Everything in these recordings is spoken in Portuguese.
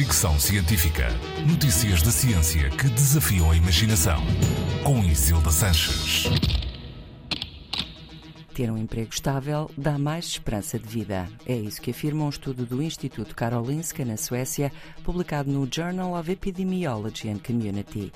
Fricção Científica. Notícias da ciência que desafiam a imaginação. Com Isilda Sanches. Ter um emprego estável dá mais esperança de vida. É isso que afirma um estudo do Instituto Karolinska, na Suécia, publicado no Journal of Epidemiology and Community.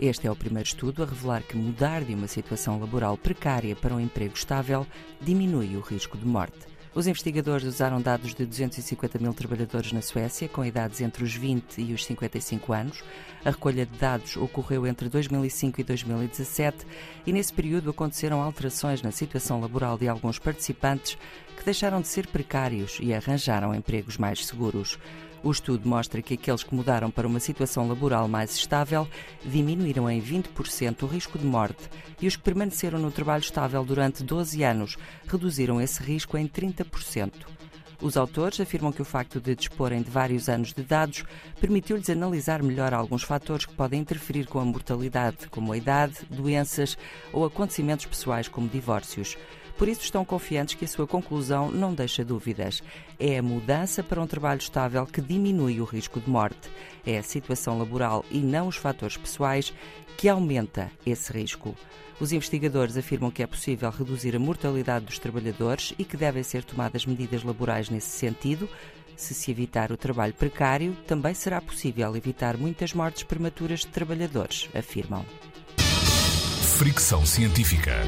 Este é o primeiro estudo a revelar que mudar de uma situação laboral precária para um emprego estável diminui o risco de morte. Os investigadores usaram dados de 250 mil trabalhadores na Suécia, com idades entre os 20 e os 55 anos. A recolha de dados ocorreu entre 2005 e 2017 e, nesse período, aconteceram alterações na situação laboral de alguns participantes que deixaram de ser precários e arranjaram empregos mais seguros. O estudo mostra que aqueles que mudaram para uma situação laboral mais estável diminuíram em 20% o risco de morte e os que permaneceram no trabalho estável durante 12 anos reduziram esse risco em 30%. Os autores afirmam que o facto de disporem de vários anos de dados permitiu-lhes analisar melhor alguns fatores que podem interferir com a mortalidade, como a idade, doenças ou acontecimentos pessoais como divórcios. Por isso estão confiantes que a sua conclusão não deixa dúvidas. É a mudança para um trabalho estável que diminui o risco de morte. É a situação laboral e não os fatores pessoais que aumenta esse risco. Os investigadores afirmam que é possível reduzir a mortalidade dos trabalhadores e que devem ser tomadas medidas laborais nesse sentido. Se se evitar o trabalho precário, também será possível evitar muitas mortes prematuras de trabalhadores, afirmam. Fricção científica.